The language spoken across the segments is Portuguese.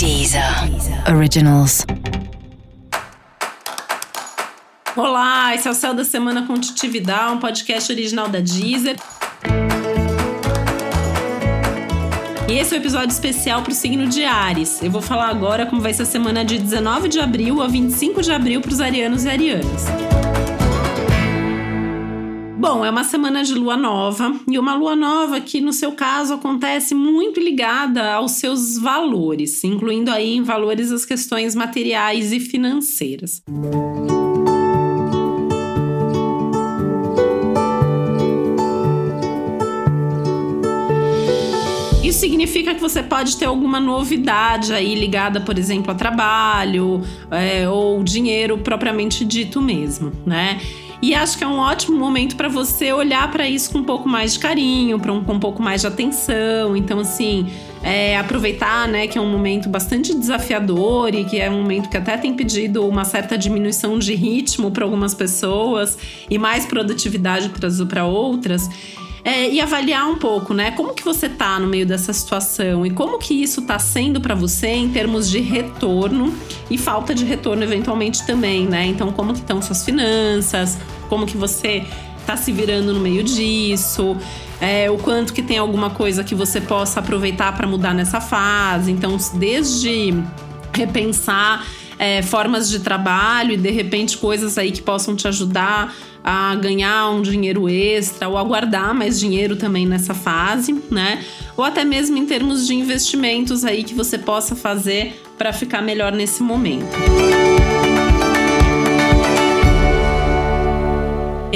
Deezer Originals. Olá, esse é o Céu da Semana com Titividade, um podcast original da Deezer. E esse é o um episódio especial para o signo de Ares. Eu vou falar agora como vai ser a semana de 19 de abril a 25 de abril para os arianos e arianas. Bom, é uma semana de lua nova e uma lua nova que, no seu caso, acontece muito ligada aos seus valores, incluindo aí em valores as questões materiais e financeiras. Isso significa que você pode ter alguma novidade aí ligada, por exemplo, a trabalho é, ou dinheiro propriamente dito mesmo, né? E acho que é um ótimo momento para você olhar para isso com um pouco mais de carinho, pra um, com um pouco mais de atenção. Então, assim, é, aproveitar, né, que é um momento bastante desafiador e que é um momento que até tem pedido uma certa diminuição de ritmo para algumas pessoas e mais produtividade para outras é, e avaliar um pouco, né? Como que você tá no meio dessa situação e como que isso tá sendo para você em termos de retorno e falta de retorno eventualmente também, né? Então, como que estão suas finanças? Como que você tá se virando no meio disso? É, o quanto que tem alguma coisa que você possa aproveitar para mudar nessa fase? Então, desde repensar é, formas de trabalho e de repente coisas aí que possam te ajudar a ganhar um dinheiro extra ou a guardar mais dinheiro também nessa fase, né? Ou até mesmo em termos de investimentos aí que você possa fazer para ficar melhor nesse momento.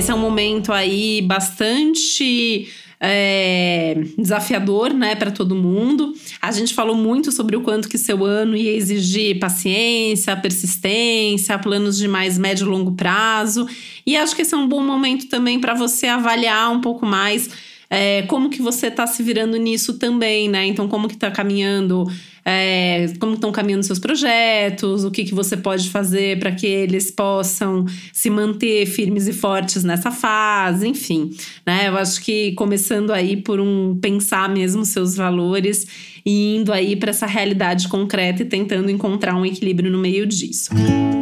Esse é um momento aí bastante é, desafiador, né, para todo mundo. A gente falou muito sobre o quanto que seu ano ia exigir paciência, persistência, planos de mais médio e longo prazo. E acho que esse é um bom momento também para você avaliar um pouco mais é, como que você está se virando nisso também, né? Então, como que está caminhando, é, como estão caminhando seus projetos, o que, que você pode fazer para que eles possam se manter firmes e fortes nessa fase, enfim, né? Eu acho que começando aí por um pensar mesmo seus valores e indo aí para essa realidade concreta e tentando encontrar um equilíbrio no meio disso. Música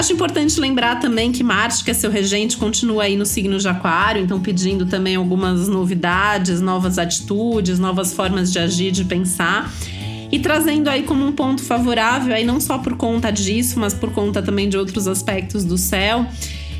Acho importante lembrar também que Marte, que é seu regente, continua aí no signo de Aquário, então pedindo também algumas novidades, novas atitudes, novas formas de agir, de pensar. E trazendo aí como um ponto favorável, aí não só por conta disso, mas por conta também de outros aspectos do céu,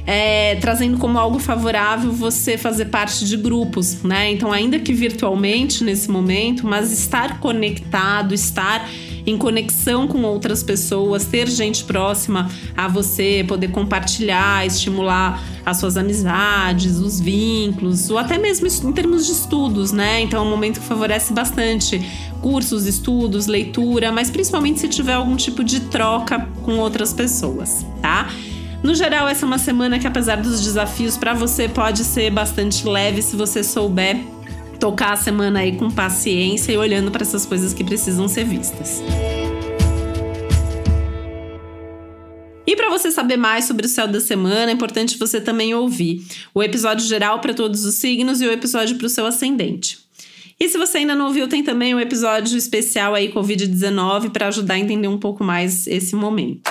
é, trazendo como algo favorável você fazer parte de grupos, né? Então, ainda que virtualmente nesse momento, mas estar conectado, estar em conexão com outras pessoas, ter gente próxima a você, poder compartilhar, estimular as suas amizades, os vínculos, ou até mesmo em termos de estudos, né? Então é um momento que favorece bastante cursos, estudos, leitura, mas principalmente se tiver algum tipo de troca com outras pessoas, tá? No geral, essa é uma semana que, apesar dos desafios, para você pode ser bastante leve se você souber tocar a semana aí com paciência e olhando para essas coisas que precisam ser vistas. E para você saber mais sobre o céu da semana, é importante você também ouvir o episódio geral para todos os signos e o episódio para o seu ascendente. E se você ainda não ouviu, tem também um episódio especial aí Covid-19 para ajudar a entender um pouco mais esse momento.